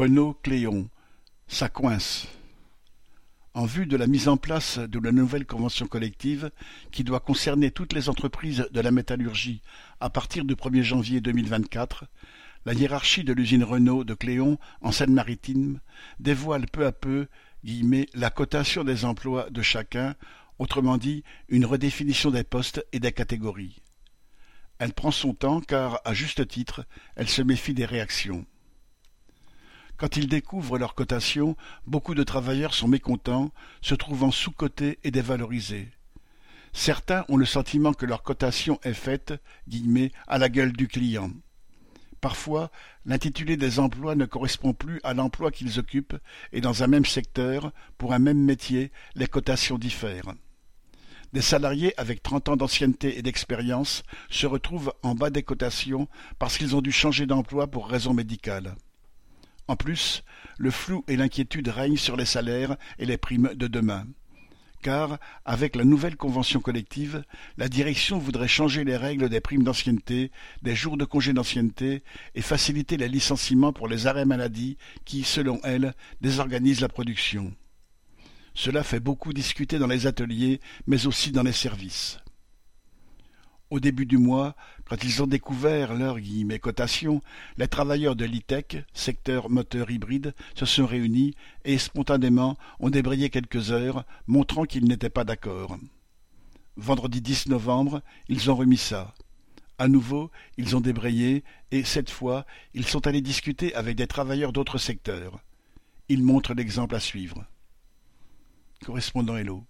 Renault-Cléon, ça coince. En vue de la mise en place de la nouvelle convention collective qui doit concerner toutes les entreprises de la métallurgie à partir du 1er janvier 2024, la hiérarchie de l'usine Renault de Cléon en Seine-Maritime dévoile peu à peu la cotation des emplois de chacun, autrement dit une redéfinition des postes et des catégories. Elle prend son temps car, à juste titre, elle se méfie des réactions. Quand ils découvrent leur cotation, beaucoup de travailleurs sont mécontents, se trouvant sous-cotés et dévalorisés. Certains ont le sentiment que leur cotation est faite guillemets, à la gueule du client. Parfois, l'intitulé des emplois ne correspond plus à l'emploi qu'ils occupent et dans un même secteur, pour un même métier, les cotations diffèrent. Des salariés avec trente ans d'ancienneté et d'expérience se retrouvent en bas des cotations parce qu'ils ont dû changer d'emploi pour raison médicale. En plus, le flou et l'inquiétude règnent sur les salaires et les primes de demain. Car, avec la nouvelle convention collective, la direction voudrait changer les règles des primes d'ancienneté, des jours de congé d'ancienneté et faciliter les licenciements pour les arrêts maladie qui, selon elle, désorganisent la production. Cela fait beaucoup discuter dans les ateliers, mais aussi dans les services. Au début du mois, quand ils ont découvert leur « cotation, les travailleurs de l'ITEC, secteur moteur hybride, se sont réunis et spontanément ont débrayé quelques heures, montrant qu'ils n'étaient pas d'accord. Vendredi 10 novembre, ils ont remis ça. À nouveau, ils ont débrayé et, cette fois, ils sont allés discuter avec des travailleurs d'autres secteurs. Ils montrent l'exemple à suivre. Correspondant Hello.